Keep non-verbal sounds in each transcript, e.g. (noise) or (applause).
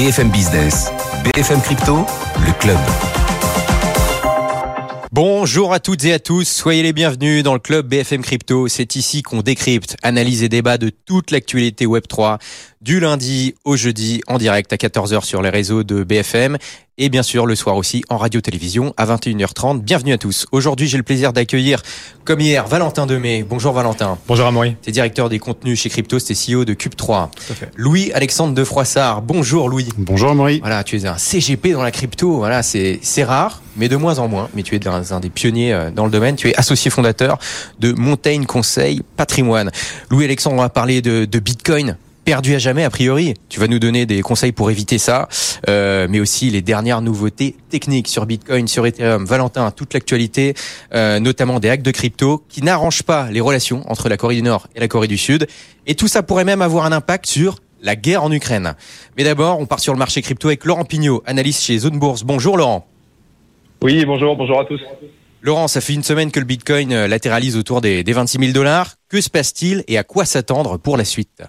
BFM Business, BFM Crypto, le club. Bonjour à toutes et à tous, soyez les bienvenus dans le club BFM Crypto. C'est ici qu'on décrypte, analyse et débat de toute l'actualité Web3 du lundi au jeudi en direct à 14h sur les réseaux de BFM et bien sûr le soir aussi en radio-télévision à 21h30. Bienvenue à tous. Aujourd'hui, j'ai le plaisir d'accueillir, comme hier, Valentin Demey. Bonjour Valentin. Bonjour Amaury. Tu es directeur des contenus chez Crypto, c'est CEO de Cube3. Louis-Alexandre de Froissart. Bonjour Louis. Bonjour Amaury. Voilà, tu es un CGP dans la crypto. Voilà, c'est c'est rare, mais de moins en moins. Mais tu es un, un des pionniers euh, dans le domaine. Tu es associé fondateur de Montaigne Conseil Patrimoine. Louis-Alexandre, on va parler de, de Bitcoin perdu à jamais a priori. Tu vas nous donner des conseils pour éviter ça, euh, mais aussi les dernières nouveautés techniques sur Bitcoin, sur Ethereum. Valentin, toute l'actualité, euh, notamment des hacks de crypto qui n'arrangent pas les relations entre la Corée du Nord et la Corée du Sud. Et tout ça pourrait même avoir un impact sur la guerre en Ukraine. Mais d'abord, on part sur le marché crypto avec Laurent Pignot, analyste chez Zone Bourse. Bonjour Laurent. Oui, bonjour, bonjour à tous. Laurent, ça fait une semaine que le Bitcoin euh, latéralise autour des, des 26 000 dollars. Que se passe-t-il et à quoi s'attendre pour la suite?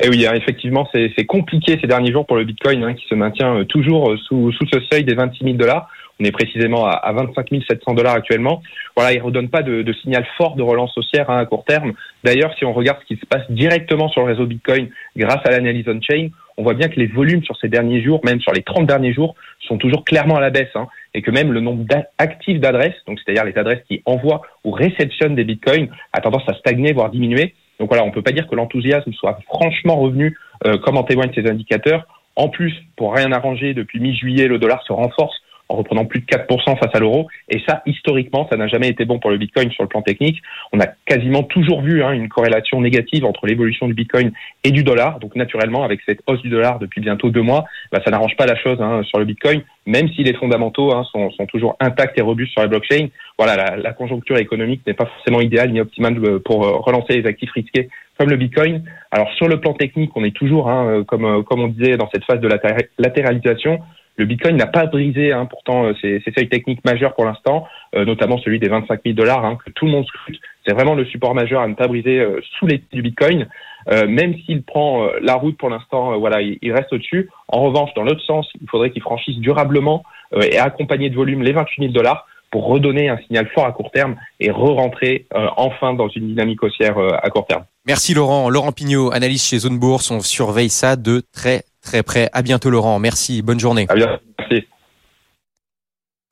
Eh oui, hein, effectivement, c'est compliqué ces derniers jours pour le Bitcoin hein, qui se maintient euh, toujours euh, sous, sous ce seuil des 26 000 dollars. On est précisément à, à 25 700 dollars actuellement. Voilà, il ne redonne pas de, signal fort de relance haussière hein, à court terme. D'ailleurs, si on regarde ce qui se passe directement sur le réseau Bitcoin grâce à l'analyse on-chain, on voit bien que les volumes sur ces derniers jours, même sur les 30 derniers jours, sont toujours clairement à la baisse. Et que même le nombre actifs d'adresses, donc c'est-à-dire les adresses qui envoient ou réceptionnent des bitcoins, a tendance à stagner, voire diminuer. Donc voilà, on peut pas dire que l'enthousiasme soit franchement revenu, euh, comme en témoignent ces indicateurs. En plus, pour rien arranger, depuis mi-juillet, le dollar se renforce en reprenant plus de 4% face à l'euro. Et ça, historiquement, ça n'a jamais été bon pour le Bitcoin sur le plan technique. On a quasiment toujours vu hein, une corrélation négative entre l'évolution du Bitcoin et du dollar. Donc naturellement, avec cette hausse du dollar depuis bientôt deux mois, bah, ça n'arrange pas la chose hein, sur le Bitcoin, même si les fondamentaux hein, sont, sont, toujours intacts et robustes sur les blockchains. Voilà, la, la conjoncture économique n'est pas forcément idéale ni optimale euh, pour euh, relancer les actifs risqués comme le Bitcoin. Alors sur le plan technique, on est toujours, hein, comme, euh, comme on disait, dans cette phase de latéralisation. Le Bitcoin n'a pas brisé hein, pourtant euh, ses, ses, seuils techniques majeurs pour l'instant, euh, notamment celui des 25 000 dollars hein, que tout le monde scrute. C'est vraiment le support majeur à ne pas briser euh, sous les du Bitcoin. Euh, même s'il prend euh, la route pour l'instant, voilà, il, il, reste au-dessus. En revanche, dans l'autre sens, il faudrait qu'il franchisse durablement et accompagné de volume les 28 000 dollars pour redonner un signal fort à court terme et re-rentrer enfin dans une dynamique haussière à court terme. Merci Laurent. Laurent Pignot, analyste chez Zone Bourse. On surveille ça de très très près. À bientôt Laurent. Merci. Bonne journée. À bientôt. Merci.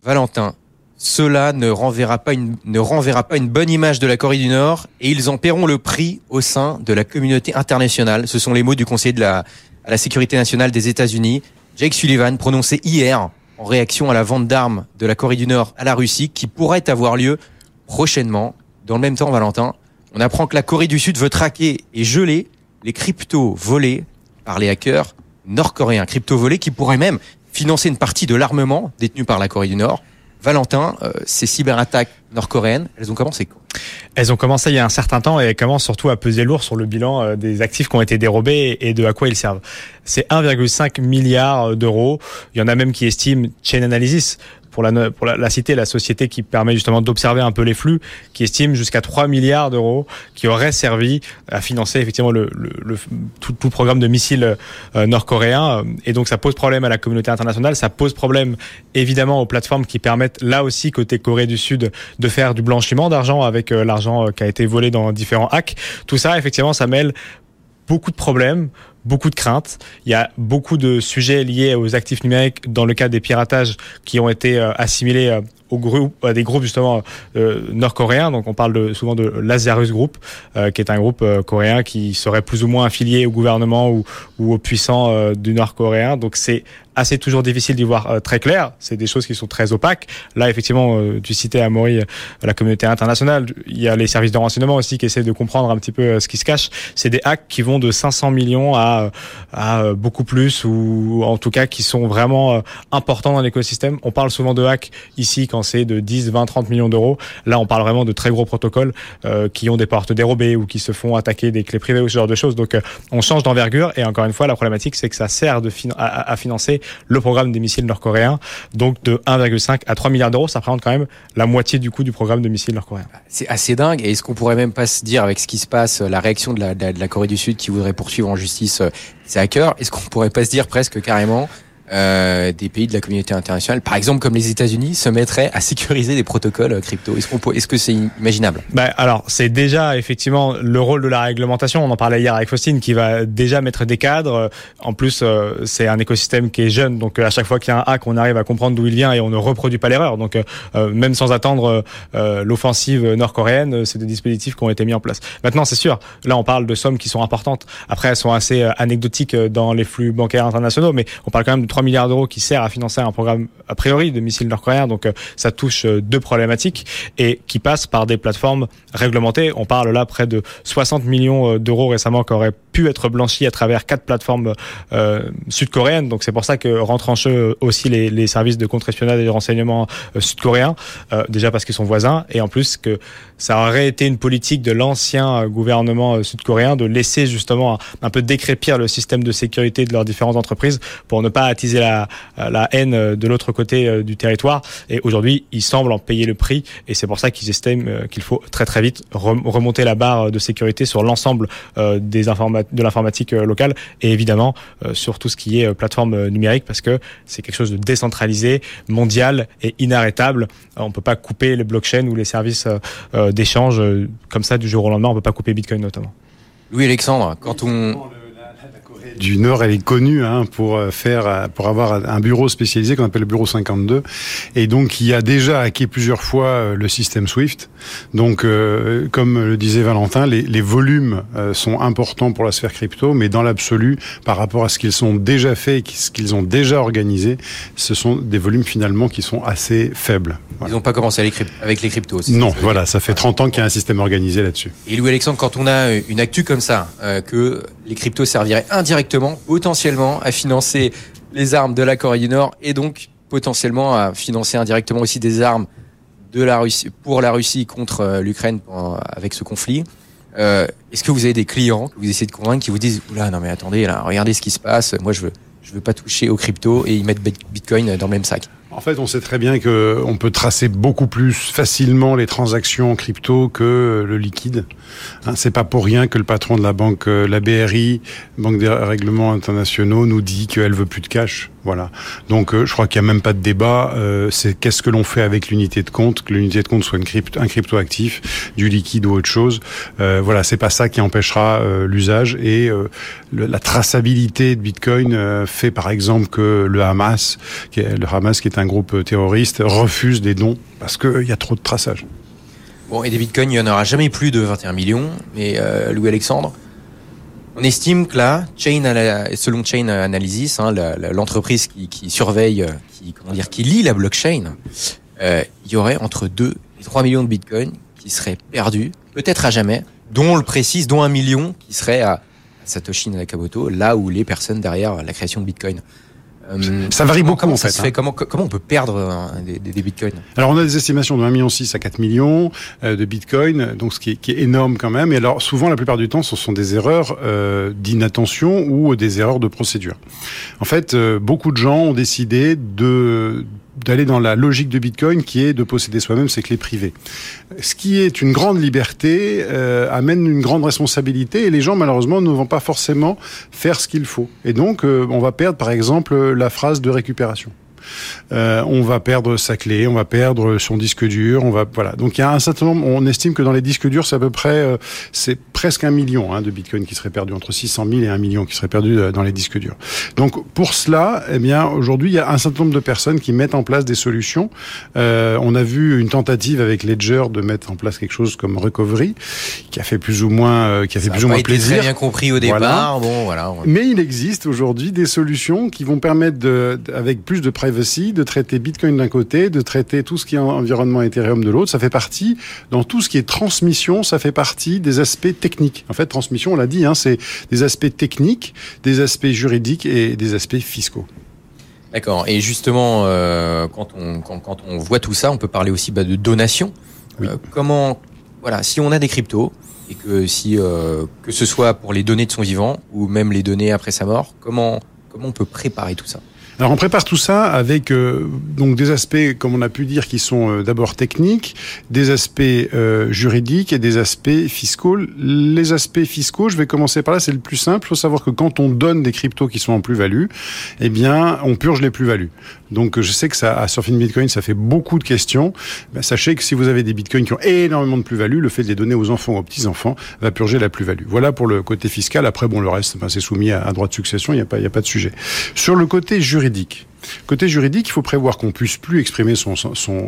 Valentin, cela ne renverra pas une ne renverra pas une bonne image de la Corée du Nord et ils en paieront le prix au sein de la communauté internationale. Ce sont les mots du conseiller de la à la sécurité nationale des États-Unis, Jake Sullivan, prononcé hier en réaction à la vente d'armes de la Corée du Nord à la Russie qui pourrait avoir lieu prochainement. Dans le même temps, Valentin, on apprend que la Corée du Sud veut traquer et geler les cryptos volés par les hackers nord-coréens, crypto volés qui pourraient même financer une partie de l'armement détenu par la Corée du Nord. Valentin, euh, ces cyberattaques nord-coréennes, elles ont commencé quand? Elles ont commencé il y a un certain temps et elles commencent surtout à peser lourd sur le bilan euh, des actifs qui ont été dérobés et de à quoi ils servent. C'est 1,5 milliard d'euros. Il y en a même qui estiment Chain Analysis pour la, pour la, citer, la société qui permet justement d'observer un peu les flux, qui estime jusqu'à 3 milliards d'euros qui auraient servi à financer effectivement le, le, tout, programme de missiles euh, nord-coréens. Et donc ça pose problème à la communauté internationale, ça pose problème évidemment aux plateformes qui permettent là aussi côté Corée du Sud de faire du blanchiment d'argent avec euh, l'argent qui a été volé dans différents hacks. Tout ça effectivement ça mêle beaucoup de problèmes, beaucoup de craintes. Il y a beaucoup de sujets liés aux actifs numériques dans le cas des piratages qui ont été euh, assimilés euh, au groupe, à des groupes justement euh, nord-coréens. Donc on parle souvent de Lazarus Group, qui est un groupe coréen qui serait plus ou moins affilié au gouvernement ou, ou aux puissants du nord-coréen. Donc c'est assez toujours difficile d'y voir euh, très clair. C'est des choses qui sont très opaques. Là, effectivement, euh, tu citais à Maury la communauté internationale. Il y a les services de renseignement aussi qui essaient de comprendre un petit peu ce qui se cache. C'est des hacks qui vont de 500 millions à, à beaucoup plus ou en tout cas qui sont vraiment importants dans l'écosystème. On parle souvent de hacks ici quand c'est de 10, 20, 30 millions d'euros. Là, on parle vraiment de très gros protocoles euh, qui ont des portes dérobées ou qui se font attaquer des clés privées ou ce genre de choses. Donc, euh, on change d'envergure. Et encore une fois, la problématique, c'est que ça sert de fin à, à, financer le programme des missiles nord-coréens. Donc de 1,5 à 3 milliards d'euros, ça représente quand même la moitié du coût du programme de missiles nord-coréens. C'est assez dingue. Et est-ce qu'on pourrait même pas se dire avec ce qui se passe, la réaction de la, Corée du Sud qui voudrait poursuivre en justice ses hackers, est-ce qu'on pourrait pas se dire presque carrément euh, des pays de la communauté internationale, par exemple comme les États-Unis, se mettraient à sécuriser des protocoles euh, crypto Est-ce qu'on est-ce que c'est imaginable? Bah, alors c'est déjà effectivement le rôle de la réglementation. On en parlait hier avec Faustine, qui va déjà mettre des cadres. En plus, euh, c'est un écosystème qui est jeune, donc à chaque fois qu'il y a un hack, on arrive à comprendre d'où il vient et on ne reproduit pas l'erreur. Donc même sans attendre l'offensive nord-coréenne, c'est des dispositifs qui ont été mis en place. Maintenant, c'est sûr, là on parle de sommes qui sont importantes. Après, elles sont assez anecdotiques dans les flux bancaires internationaux, mais on parle quand même de 3 milliards d'euros qui sert à financer un programme a priori de missiles nord-coréens. Donc euh, ça touche euh, deux problématiques et qui passe par des plateformes réglementées. On parle là près de 60 millions euh, d'euros récemment qui auraient pu être blanchis à travers quatre plateformes sud-coréennes. Donc c'est pour ça que rentrent en jeu aussi les, services de contre-espionnage et de renseignement sud-coréens. déjà parce qu'ils sont voisins et en plus que ça aurait été une politique de l'ancien gouvernement sud-coréen de laisser justement un, peu décrépir le système de sécurité de leurs différentes entreprises pour ne pas attiser la, la haine de l'autre côté euh, du territoire. Et aujourd'hui, ils semblent en payer le prix. Et c'est pour ça qu'ils estiment euh, qu'il faut très très vite remonter la barre de sécurité sur l'ensemble euh, des de l'informatique locale et évidemment sur tout ce qui est plateforme numérique parce que c'est quelque chose de décentralisé, mondial et inarrêtable. On peut pas couper les blockchains ou les services d'échange comme ça du jour au lendemain. On peut pas couper Bitcoin notamment. Louis Alexandre, quand on du Nord, elle est connue hein, pour euh, faire, euh, pour avoir un bureau spécialisé qu'on appelle le bureau 52, et donc il a déjà hacké plusieurs fois euh, le système Swift. Donc, comme le disait Valentin, les, les volumes sont importants pour la sphère crypto, mais dans l'absolu, par rapport à ce qu'ils ont déjà fait et ce qu'ils ont déjà organisé, ce sont des volumes finalement qui sont assez faibles. Ils n'ont pas commencé avec les cryptos. Non, voilà, ça fait 30 ans qu'il y a un système organisé là-dessus. Et Louis Alexandre, quand on a une actu comme ça, que les cryptos serviraient indirectement, potentiellement, à financer les armes de la Corée du Nord et donc potentiellement à financer indirectement aussi des armes pour la Russie contre euh, l'Ukraine avec ce conflit. Euh, Est-ce que vous avez des clients que vous essayez de convaincre qui vous disent oula non mais attendez là regardez ce qui se passe moi je veux je veux pas toucher aux crypto et ils mettent Bitcoin dans le même sac? En fait, on sait très bien que on peut tracer beaucoup plus facilement les transactions en crypto que le liquide. Hein, c'est pas pour rien que le patron de la banque, euh, la BRI, Banque des règlements internationaux, nous dit qu'elle veut plus de cash. Voilà. Donc, euh, je crois qu'il y a même pas de débat. Euh, c'est qu'est-ce que l'on fait avec l'unité de compte, que l'unité de compte soit une crypto, un crypto actif, du liquide ou autre chose. Voilà, c'est pas ça qui empêchera l'usage et la traçabilité de Bitcoin fait par exemple que le Hamas, le Hamas qui est un groupe terroriste, refuse des dons parce qu'il y a trop de traçage. Bon, et des bitcoins, il n'y en aura jamais plus de 21 millions. Mais Louis Alexandre, on estime que là, Chain, selon Chain Analysis, hein, l'entreprise qui, surveille, qui, comment dire, qui lit la blockchain, euh, il y aurait entre 2 et 3 millions de bitcoins qui seraient perdus, peut-être à jamais, dont on le précise, dont un million qui serait à Satoshi Nakamoto, là où les personnes derrière la création de bitcoin. Euh, ça varie beaucoup en fait. Hein. comment, comment on peut perdre des, des, bitcoins? Alors on a des estimations de 1,6 million à 4 millions euh, de bitcoins, donc ce qui est, qui est, énorme quand même. Et alors souvent, la plupart du temps, ce sont des erreurs euh, d'inattention ou des erreurs de procédure. En fait, euh, beaucoup de gens ont décidé de d'aller dans la logique de Bitcoin qui est de posséder soi-même ses clés privées. Ce qui est une grande liberté euh, amène une grande responsabilité et les gens malheureusement ne vont pas forcément faire ce qu'il faut. Et donc euh, on va perdre par exemple la phrase de récupération. Euh, on va perdre sa clé, on va perdre son disque dur, on va voilà. Donc il y a un certain nombre. On estime que dans les disques durs, c'est à peu près, euh, c'est presque un million hein, de bitcoins qui seraient perdus entre 600 000 et un million qui seraient perdus euh, dans les disques durs. Donc pour cela, eh bien aujourd'hui, il y a un certain nombre de personnes qui mettent en place des solutions. on a vu une tentative avec Ledger de mettre en place quelque chose comme Recovery, qui a fait plus ou moins, qui a fait plus ou moins plaisir. Très bien compris au départ. Bon, voilà. Mais il existe aujourd'hui des solutions qui vont permettre de, avec plus de privacy de traiter Bitcoin d'un côté, de traiter tout ce qui est environnement Ethereum de l'autre. Ça fait partie, dans tout ce qui est transmission, ça fait partie des aspects techniques. En fait, transmission, on l'a dit, hein, c'est des aspects techniques, des aspects juridiques et des aspects fiscaux. D'accord. Et justement, euh, quand, on, quand, on voit tout ça, on peut parler aussi bah, de donation. Euh, comment, voilà, si on a des cryptos et que si euh, que ce soit pour les données de son vivant ou même les données après sa mort, comment comment on peut préparer tout ça? Alors on prépare tout ça avec euh, donc des aspects, comme on a pu dire, qui sont euh, d'abord techniques, des aspects euh, juridiques et des aspects fiscaux. Les aspects fiscaux, je vais commencer par là, c'est le plus simple. Il faut savoir que quand on donne des cryptos qui sont en plus-value, eh bien, on purge les plus-values. Donc je sais que ça, à Surfing Bitcoin, ça fait beaucoup de questions. Ben, sachez que si vous avez des bitcoins qui ont énormément de plus-value, le fait de les donner aux enfants ou aux petits-enfants va purger la plus-value. Voilà pour le côté fiscal. Après, bon, le reste, ben, c'est soumis à, à droit de succession, il n'y a, pas, y a pas de sujet. Sur le côté juridique, Côté juridique, il faut prévoir qu'on puisse plus exprimer son,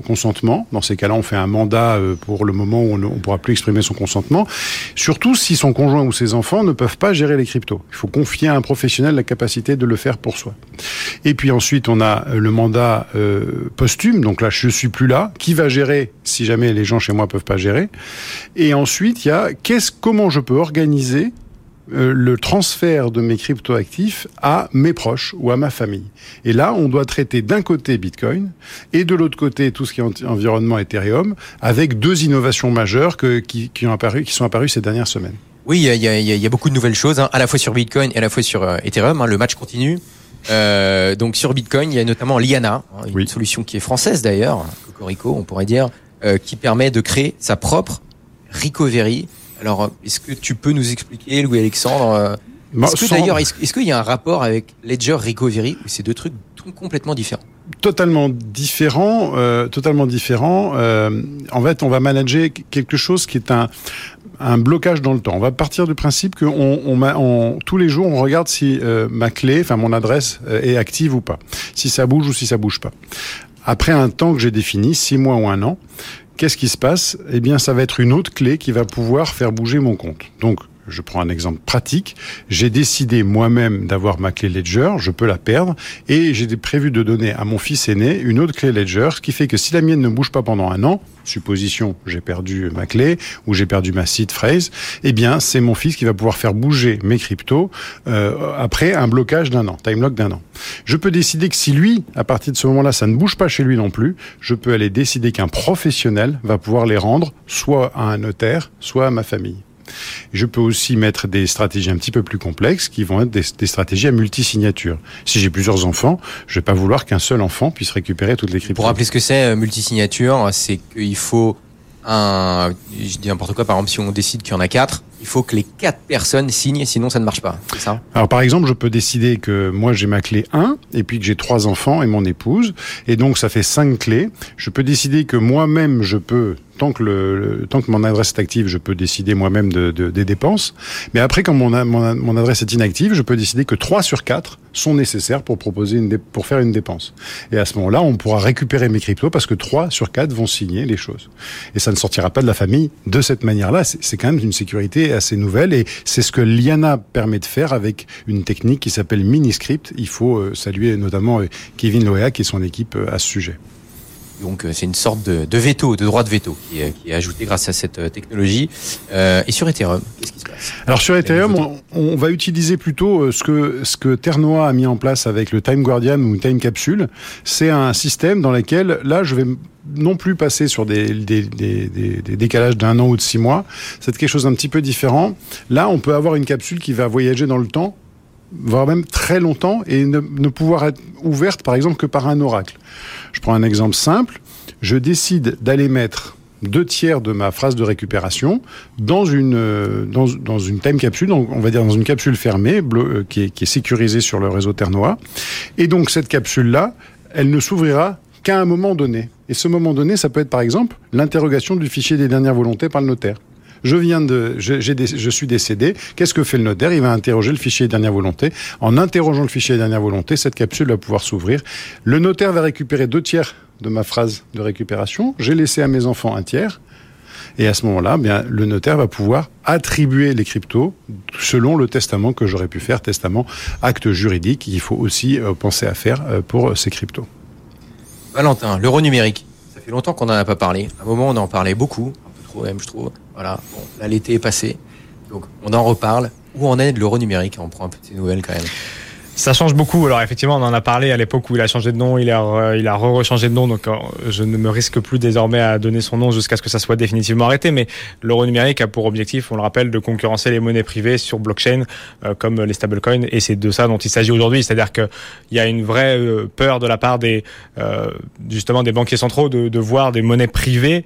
consentement. Dans ces cas-là, on fait un mandat euh, pour le moment où on ne pourra plus exprimer son consentement. Surtout si son conjoint ou ses enfants ne peuvent pas gérer les cryptos. Il faut confier à un professionnel la capacité de le faire pour soi. Et puis ensuite, on a euh, le mandat euh, posthume. Donc là, je suis plus là. Qui va gérer si jamais les gens chez moi peuvent pas gérer? Et ensuite, il y a comment je peux organiser euh, le transfert de mes cryptoactifs à mes proches ou à ma famille. Et là, on doit traiter d'un côté Bitcoin et de l'autre côté tout ce qui est environnement Ethereum, avec deux innovations majeures que, qui, qui, ont apparu, qui sont apparues ces dernières semaines. Oui, il y a, y, a, y a, beaucoup de nouvelles choses, hein, à la fois sur Bitcoin et à la fois sur euh, Ethereum. Hein, le match continue. Euh, donc sur Bitcoin, il y a notamment Liana, hein, une oui. solution qui est française d'ailleurs, Cocorico, on pourrait dire, qui permet de créer sa propre recovery alors, est-ce que tu peux nous expliquer, Louis-Alexandre euh, Est-ce que d'ailleurs, est-ce qu'il y a un rapport avec Ledger Recovery ou ces deux trucs complètement différents Totalement différent, euh, totalement différent. Euh, en fait, on va manager quelque chose qui est un, un blocage dans le temps. On va partir du principe que on, on, on, tous les jours, on regarde si euh, ma clé, enfin mon adresse, euh, est active ou pas, si ça bouge ou si ça bouge pas. Après un temps que j'ai défini, six mois ou un an, qu'est-ce qui se passe? Eh bien, ça va être une autre clé qui va pouvoir faire bouger mon compte. Donc, je prends un exemple pratique. J'ai décidé moi-même d'avoir ma clé Ledger, je peux la perdre, et j'ai prévu de donner à mon fils aîné une autre clé Ledger, ce qui fait que si la mienne ne bouge pas pendant un an, supposition j'ai perdu ma clé ou j'ai perdu ma seed phrase, eh bien c'est mon fils qui va pouvoir faire bouger mes cryptos euh, après un blocage d'un an, time lock d'un an. Je peux décider que si lui, à partir de ce moment-là, ça ne bouge pas chez lui non plus, je peux aller décider qu'un professionnel va pouvoir les rendre soit à un notaire, soit à ma famille. Je peux aussi mettre des stratégies un petit peu plus complexes qui vont être des, stratégies à multisignature. Si j'ai plusieurs enfants, je vais pas vouloir qu'un seul enfant puisse récupérer toutes les cryptos. Pour rappeler ce que c'est, euh, multisignature, c'est qu'il faut un, je dis n'importe quoi, par exemple, si on décide qu'il y en a quatre, il faut que les quatre personnes signent, sinon ça ne marche pas. Ça Alors par exemple, je peux décider que moi j'ai ma clé 1 et puis que j'ai trois enfants et mon épouse et donc ça fait cinq clés. Je peux décider que moi-même je peux tant que tant que mon adresse est active, je peux décider moi-même de, de, des dépenses. Mais après, quand mon, adresse est inactive, je peux décider que 3 sur 4 sont nécessaires pour proposer pour faire une dépense. Et à ce moment-là, on pourra récupérer mes cryptos parce que 3 sur 4 vont signer les choses. Et ça ne sortira pas de la famille de cette manière-là. C'est quand même une sécurité assez nouvelle et c'est ce que Liana permet de faire avec une technique qui s'appelle Miniscript. Il faut euh, saluer notamment euh, Kevin Loéac et son équipe euh, à ce sujet. Donc c'est une sorte de, de, veto, de droit de veto qui est, qui est, ajouté grâce à cette technologie. Euh, et sur Ethereum, qu'est-ce qui se passe? Alors sur Ethereum, on, on, va utiliser plutôt ce que ce que Ternoa a mis en place avec le Time Guardian ou une Time Capsule. C'est un système dans lequel là je vais non plus passer sur des, des, des, des décalages d'un an ou de six mois. C'est quelque chose d'un petit peu différent. Là, on peut avoir une capsule qui va voyager dans le temps voire même très longtemps, et ne, ne, pouvoir être ouverte, par exemple, que par un oracle. Je prends un exemple simple. Je décide d'aller mettre deux tiers de ma phrase de récupération dans une, dans, dans une time capsule, on va dire dans une capsule fermée, bleu, qui, est, qui est sécurisée sur le réseau Ternois. Et donc cette capsule-là, elle ne s'ouvrira qu'à un moment donné. Et ce moment donné, ça peut être par exemple l'interrogation du fichier des dernières volontés par le notaire je viens de, je, je suis décédé. Qu'est-ce que fait le notaire? Il va interroger le fichier dernière volonté. En interrogeant le fichier dernière volonté, cette capsule va pouvoir s'ouvrir. Le notaire va récupérer deux tiers de ma phrase de récupération. J'ai laissé à mes enfants un tiers. Et à ce moment-là, bien, le notaire va pouvoir attribuer les cryptos selon le testament que j'aurais pu faire, testament, acte juridique. Il faut aussi euh, penser à faire euh, pour ces cryptos. Valentin, l'euro numérique. Ça fait longtemps qu'on n'en a pas parlé. À un moment, on en parlait beaucoup, un peu trop même, je trouve. Voilà, bon, là l'été est passé, donc on en reparle. Où en est de l'euro numérique? On prend un peu de nouvelles quand même. Ça change beaucoup. Alors effectivement, on en a parlé à l'époque où il a changé de nom, il a il a re-rechangé de nom, donc euh, je ne me risque plus désormais à donner son nom jusqu'à ce que ça soit définitivement arrêté. Mais l'euro numérique a pour objectif, on le rappelle, de concurrencer les monnaies privées sur blockchain euh, comme les stablecoins, et c'est de ça dont il s'agit aujourd'hui. C'est-à-dire qu'il y a une vraie euh, peur de la part des justement des banquiers centraux de, de voir des monnaies privées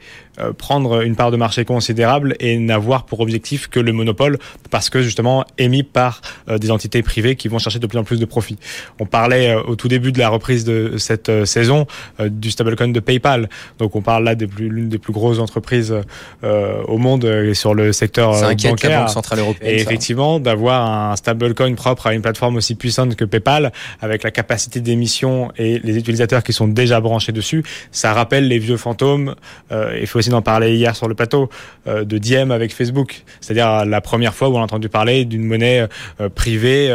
prendre une part de marché considérable et n'avoir pour objectif que le monopole, parce que justement émis par des entités privées qui vont chercher de plus en plus de profit. On parlait euh, au tout début de la reprise de cette euh, saison euh, du stablecoin de PayPal. Donc on parle là de l'une des plus grosses entreprises au monde sur le secteur bancaire. La Banque centrale européenne. Et effectivement, d'avoir un stablecoin propre à une plateforme aussi puissante que PayPal, avec la capacité d'émission et les utilisateurs qui sont déjà branchés dessus, ça rappelle les vieux fantômes. il faut aussi en parler hier sur le plateau de Diem avec Facebook, c'est-à-dire la première fois où on a entendu parler d'une monnaie privée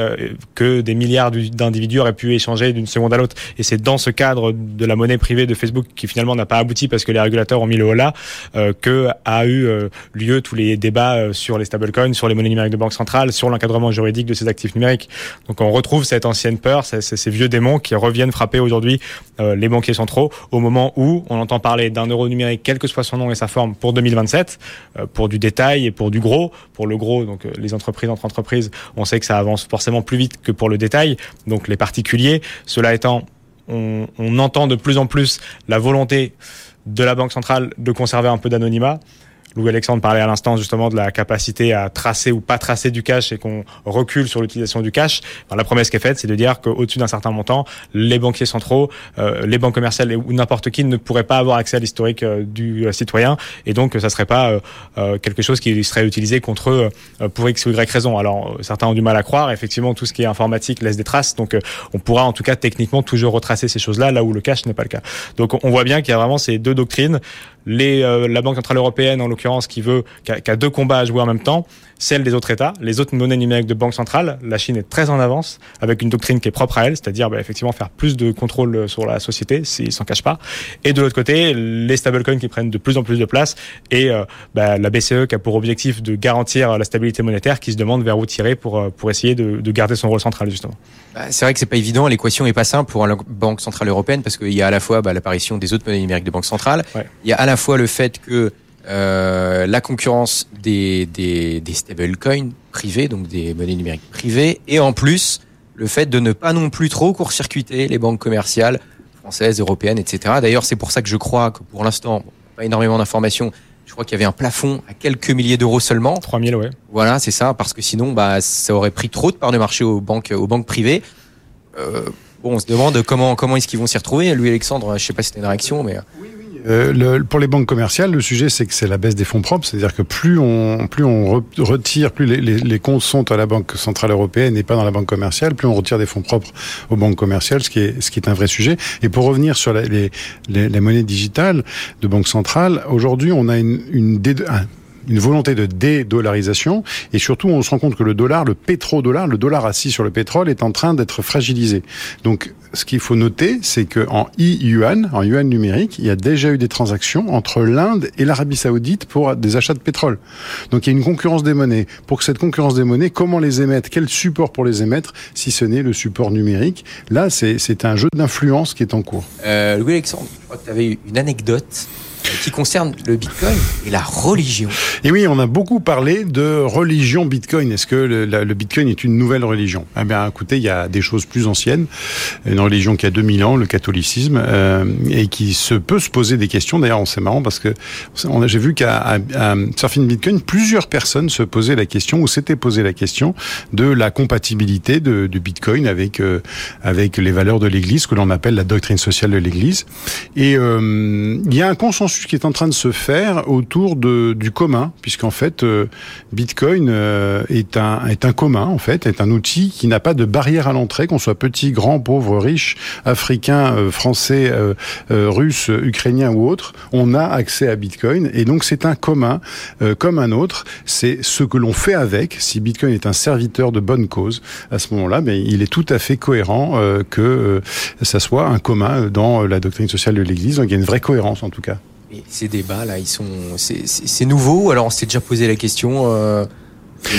que des milliards d'individus auraient pu échanger d'une seconde à l'autre. Et c'est dans ce cadre de la monnaie privée de Facebook qui finalement n'a pas abouti parce que les régulateurs ont mis le holà euh, que a eu euh, lieu tous les débats euh, sur les stablecoins, sur les monnaies numériques de banque centrale, sur l'encadrement juridique de ces actifs numériques. Donc on retrouve cette ancienne peur, ces, vieux démons qui reviennent frapper aujourd'hui euh, les banquiers centraux au moment où on entend parler d'un euro numérique, quel que soit son nom et sa forme, pour 2027, pour du détail et pour du gros. Pour le gros, donc les entreprises entre entreprises, on sait que ça avance forcément plus vite que pour le détail donc les particuliers. Cela étant, on, entend de plus en plus la volonté de la Banque centrale de conserver un peu d'anonymat. Louis-Alexandre parlait à l'instant justement de la capacité à tracer ou pas tracer du cash et qu'on recule sur l'utilisation du cash. la promesse qui est faite, c'est de dire qu'au-dessus d'un certain montant, les banquiers centraux, euh, les banques commerciales ou n'importe qui ne pourrait pas avoir accès à l'historique euh, du euh, citoyen et donc ça serait pas quelque chose qui serait utilisé contre eux pour X ou Y raison. Alors certains ont du mal à croire, effectivement tout ce qui est informatique laisse des traces, donc on pourra en tout cas techniquement toujours retracer ces choses-là là où le cash n'est pas le cas. Donc on voit bien qu'il y a vraiment ces deux doctrines, les, la Banque centrale européenne en l'occurrence qui veut, qui a, deux combats à jouer en même temps, celle des autres États, les autres monnaies numériques de banque centrale. La Chine est très en avance avec une doctrine qui est propre à elle, c'est-à-dire bah, effectivement faire plus de contrôle sur la société, s'ils s'en cachent pas. Et de l'autre côté, les stablecoins qui prennent de plus en plus de place et euh, bah, la BCE qui a pour objectif de garantir la stabilité monétaire, qui se demande vers où tirer pour euh, pour essayer de, de garder son rôle central justement. Bah, c'est vrai que c'est pas évident, l'équation est pas simple pour la banque centrale européenne parce qu'il y a à la fois bah, l'apparition des autres monnaies numériques de banque centrale, il y a à la fois le fait que euh, la concurrence des, des, des stablecoins privés, donc des monnaies numériques privées, et en plus le fait de ne pas non plus trop court-circuiter les banques commerciales françaises, européennes, etc. D'ailleurs, c'est pour ça que je crois que pour l'instant, pas énormément d'informations. Je crois qu'il y avait un plafond à quelques milliers d'euros seulement. 3000, ouais. Voilà, c'est ça, parce que sinon, bah, ça aurait pris trop de parts de marché aux banques, aux banques privées. Euh, bon, on se demande comment, comment est-ce qu'ils vont s'y retrouver. Louis Alexandre, je sais pas si c'était une réaction, mais. Euh, pour les banques commerciales, le sujet c'est que c'est la baisse des fonds propres, c'est-à-dire que plus on retire, plus les, comptes sont à la Banque centrale européenne et pas dans la banque commerciale, plus on retire des fonds propres aux banques commerciales, ce qui est un vrai sujet. Et pour revenir sur la, les, monnaies digitales de banque centrale, aujourd'hui on a une, une volonté de dédollarisation et surtout on se rend compte que le dollar, le pétrodollar, le dollar assis sur le pétrole est en train d'être fragilisé. Donc ce qu'il faut noter, c'est qu'en e-yuan, en yuan numérique, il y a déjà eu des transactions entre l'Inde et l'Arabie Saoudite pour des achats de pétrole. Donc il y a une concurrence des monnaies. Pour que cette concurrence des monnaies, comment les émettre? Quel support pour les émettre si ce n'est le support numérique? Là, c'est un jeu d'influence qui est en cours. Euh, Louis Alexandre, je crois que tu avais une anecdote qui concerne le Bitcoin et la religion. Et oui, on a beaucoup parlé de religion Bitcoin. Est-ce que le, Bitcoin est une nouvelle religion? Eh bien, écoutez, il y a des choses plus anciennes. Une religion qui a 2000 ans, le catholicisme, euh, et qui se peut se poser des questions. D'ailleurs, c'est marrant parce que j'ai vu qu'à Surfing Bitcoin, plusieurs personnes se posaient la question ou s'étaient posé la question de la compatibilité du Bitcoin avec euh, avec les valeurs de l'Église, que l'on appelle la doctrine sociale de l'Église. Et euh, il y a un consensus qui est en train de se faire autour de, du commun, puisqu'en fait, euh, Bitcoin euh, est, un, est un commun, en fait, est un outil qui n'a pas de barrière à l'entrée, qu'on soit petit, grand, pauvre, riche, africain, euh, français, russe, ukrainien ou autre, on a accès à Bitcoin, et donc c'est un commun comme un autre. C'est ce que l'on fait avec. Si Bitcoin est un serviteur de bonne cause, à ce moment-là, mais il est tout à fait cohérent que ça soit un commun dans la doctrine sociale de l'Église. Donc il y a une vraie cohérence en tout cas. Et ces débats là, ils sont, c'est nouveau. Alors on s'est déjà posé la question. Euh,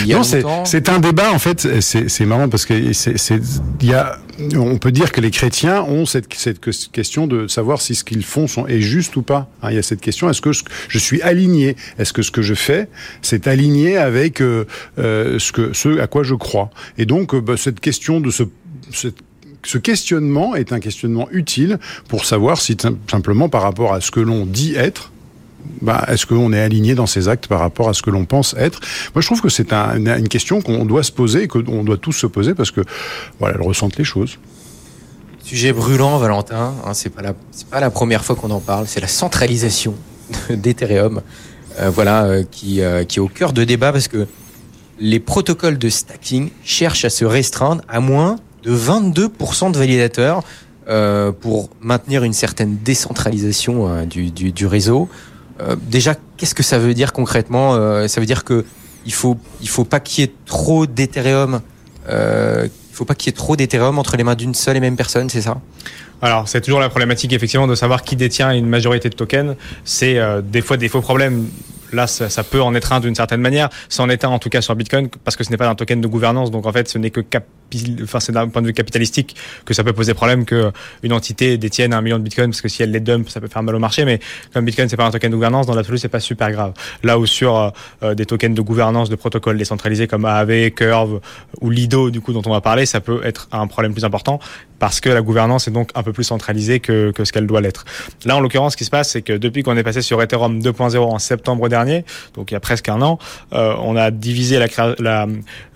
non, c'est un débat en fait. C'est marrant parce que c'est il y a on peut dire que les chrétiens ont cette, cette question de savoir si ce qu'ils font sont, est juste ou pas. Hein, il y a cette question est-ce que je, suis aligné? Est-ce que ce que je fais c'est aligné avec euh, euh, ce que ce à quoi je crois? Et donc bah, cette question de ce ce questionnement est un questionnement utile pour savoir si simplement par rapport à ce que l'on dit être, bah, est-ce qu'on est aligné dans ses actes par rapport à ce que l'on pense être? Moi, je trouve que c'est une question qu'on doit se poser et qu'on doit tous se poser parce que voilà, elles ressentent les choses. Sujet brûlant, Valentin. Hein, c'est pas la, première fois qu'on en parle. C'est la centralisation d'Ethereum, euh, voilà, euh, qui, euh, qui est au cœur de débat parce que les protocoles de stacking cherchent à se restreindre à moins de 22% de validateurs pour maintenir une certaine décentralisation du, du, du réseau. Euh, déjà, qu'est-ce que ça veut dire concrètement euh, Ça veut dire que il faut il faut pas qu'il y ait trop d'Ethereum. Euh, il faut pas qu'il y ait trop d'Ethereum entre les mains d'une seule et même personne, c'est ça? Alors, c'est toujours la problématique, effectivement, de savoir qui détient une majorité de tokens. C'est des fois des faux problèmes là, ça, peut en être un d'une certaine manière. Ça en est un en tout cas sur Bitcoin parce que ce n'est pas un token de gouvernance. Donc en fait, ce n'est que enfin c'est d'un point de vue capitalistique que ça peut poser problème que une entité détienne un million de Bitcoin parce que si elle les dump, ça peut faire mal au marché. Mais comme Bitcoin c'est pas un token de gouvernance, dans l'absolu c'est pas super grave. Là où sur euh, euh, des tokens de gouvernance de protocoles décentralisés comme Aave, Curve ou Lido du coup dont on va parler, ça peut être un problème plus important parce que la gouvernance est donc un peu plus centralisée que, que ce qu'elle doit l'être. Là en l'occurrence, ce qui se passe, c'est que depuis qu'on est passé sur Ethereum 2.0 en septembre dernier donc il y a presque un an, euh, on a divisé la,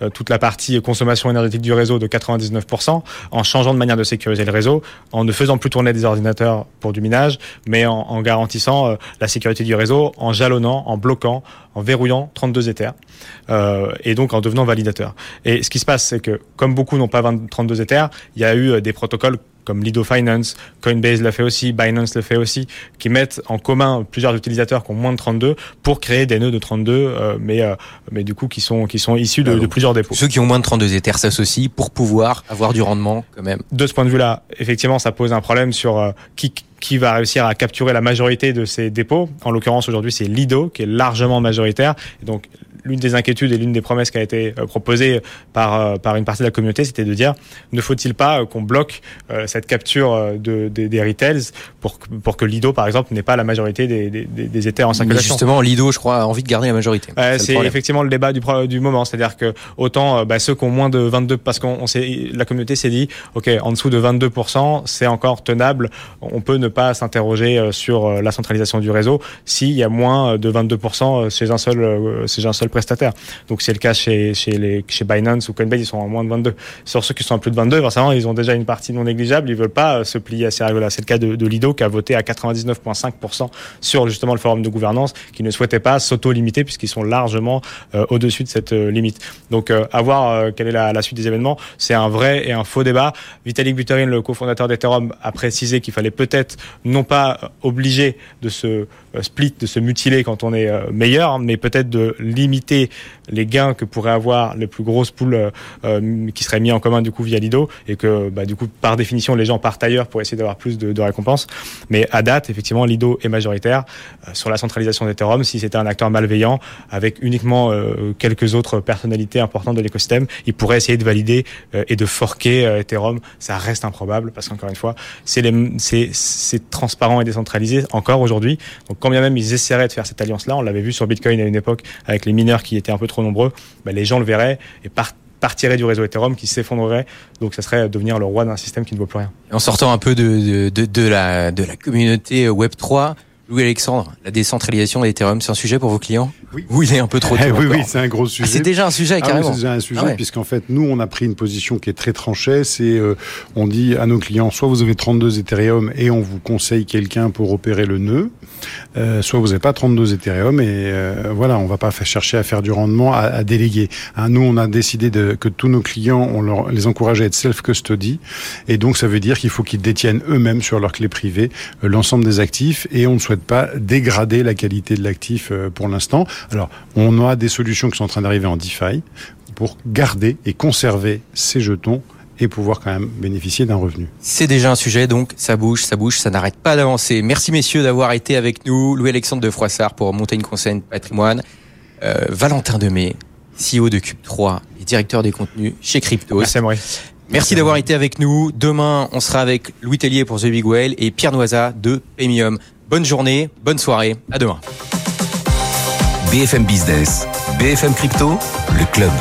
euh, toute la partie consommation énergétique du réseau de 99% en changeant de manière de sécuriser le réseau, en ne faisant plus tourner des ordinateurs pour du minage, mais en, garantissant euh, la sécurité du réseau, en jalonnant, en bloquant, en verrouillant 32 Ethers et donc en devenant validateur. Et ce qui se passe, c'est que comme beaucoup n'ont pas 32 Ethers, il y a eu des protocoles comme Lido Finance, Coinbase l'a fait aussi, Binance le fait aussi, qui mettent en commun plusieurs utilisateurs qui ont moins de 32 pour créer des nœuds de 32, euh, mais euh, mais du coup qui sont qui sont issus de, de plusieurs dépôts. Ceux qui ont moins de 32 Ethers s'associent pour pouvoir avoir du rendement quand même. De ce point de vue-là, effectivement, ça pose un problème sur euh, qui qui va réussir à capturer la majorité de ces dépôts. En l'occurrence, aujourd'hui, c'est Lido qui est largement majoritaire. Et donc, l'une des inquiétudes et l'une des promesses qui a été euh, proposée par, euh, par une partie de la communauté, c'était de dire ne faut-il pas euh, qu'on bloque cette capture de, des retails pour, pour que Lido, par exemple, n'ait pas la majorité des, des, des Ethers en circulation? justement, Lido, je crois, a envie de garder la majorité. c'est effectivement le débat du, du moment. C'est-à-dire que autant bah, ceux qui ont moins de 22, parce qu'on on la communauté s'est dit, OK, en dessous de 22%, c'est encore tenable. On peut ne pas s'interroger sur la centralisation du réseau s'il y a moins de 22% chez un seul, chez un seul prestataires. Donc c'est le cas chez, chez, les, chez Binance ou Coinbase, ils sont à moins de 22. Sur ceux qui sont à plus de 22, forcément, ils ont déjà une partie non négligeable, ils veulent pas euh, se plier à ces règles-là. C'est le cas de, de, Lido qui a voté à 99,5% sur justement le forum de gouvernance, qui ne souhaitait pas s'auto-limiter puisqu'ils sont largement euh, au-dessus de cette euh, limite. Donc à voir quelle est la, la, suite des événements, c'est un vrai et un faux débat. Vitalik Buterin, le cofondateur d'Ethereum, a précisé qu'il fallait peut-être non pas obliger de se split, de se mutiler quand on est meilleur, mais peut-être de limiter les gains que pourraient avoir les plus grosses poules euh, euh, qui seraient mis en commun du coup via Lido et que bah, du coup par définition les gens partent ailleurs pour essayer d'avoir plus de, récompenses. Mais à date, effectivement, Lido est majoritaire euh, sur la centralisation d'Ethereum. Si c'était un acteur malveillant avec uniquement quelques autres personnalités importantes de l'écosystème, il pourrait essayer de valider et de forquer Ethereum. Ça reste improbable parce qu'encore une fois, c'est transparent et décentralisé encore aujourd'hui. Quand bien même ils essaieraient de faire cette alliance-là, on l'avait vu sur Bitcoin à une époque avec les mineurs qui étaient un peu trop nombreux, bah, les gens le verraient et partiraient du réseau Ethereum qui s'effondrerait. Donc ça serait devenir le roi d'un système qui ne vaut plus rien. en sortant un peu de, la, de la communauté Web3, Louis-Alexandre, la décentralisation d'Ethereum, c'est un sujet pour vos clients Oui. Ou il est un peu trop (laughs) tôt Oui, oui, c'est un gros sujet. c'est déjà un sujet, ah carrément. c'est déjà un sujet, ah puisqu'en fait, nous, on a pris une position qui est très tranchée. C'est, euh, on dit à nos clients, soit vous avez 32 Ethereum et on vous conseille quelqu'un pour opérer le nœud, euh, soit vous n'avez pas 32 Ethereum et euh, voilà, on va pas faire chercher à faire du rendement, à, à déléguer. Hein, nous, on a décidé de, que tous nos clients, on leur, les encourage à être self-custody. Et donc, ça veut dire qu'il faut qu'ils détiennent eux-mêmes sur leur clé privée l'ensemble des actifs et on ne souhaite pas dégrader la qualité de l'actif euh, pour l'instant. Alors, on a des solutions qui sont en train d'arriver en DeFi pour garder et conserver ces jetons et pouvoir quand même bénéficier d'un revenu. C'est déjà un sujet, donc ça bouge, ça bouge, ça n'arrête pas d'avancer. Merci messieurs d'avoir été avec nous. Louis-Alexandre de Froissart pour Montagne Conseil Patrimoine. Euh, Valentin Demey, CEO de Cube3 et directeur des contenus chez Cryptos. Merci, Merci d'avoir été avec nous. Demain, on sera avec Louis Tellier pour The Big Whale et Pierre Noisa de Premium. Bonne journée, bonne soirée, à demain. BFM Business, BFM Crypto, le club.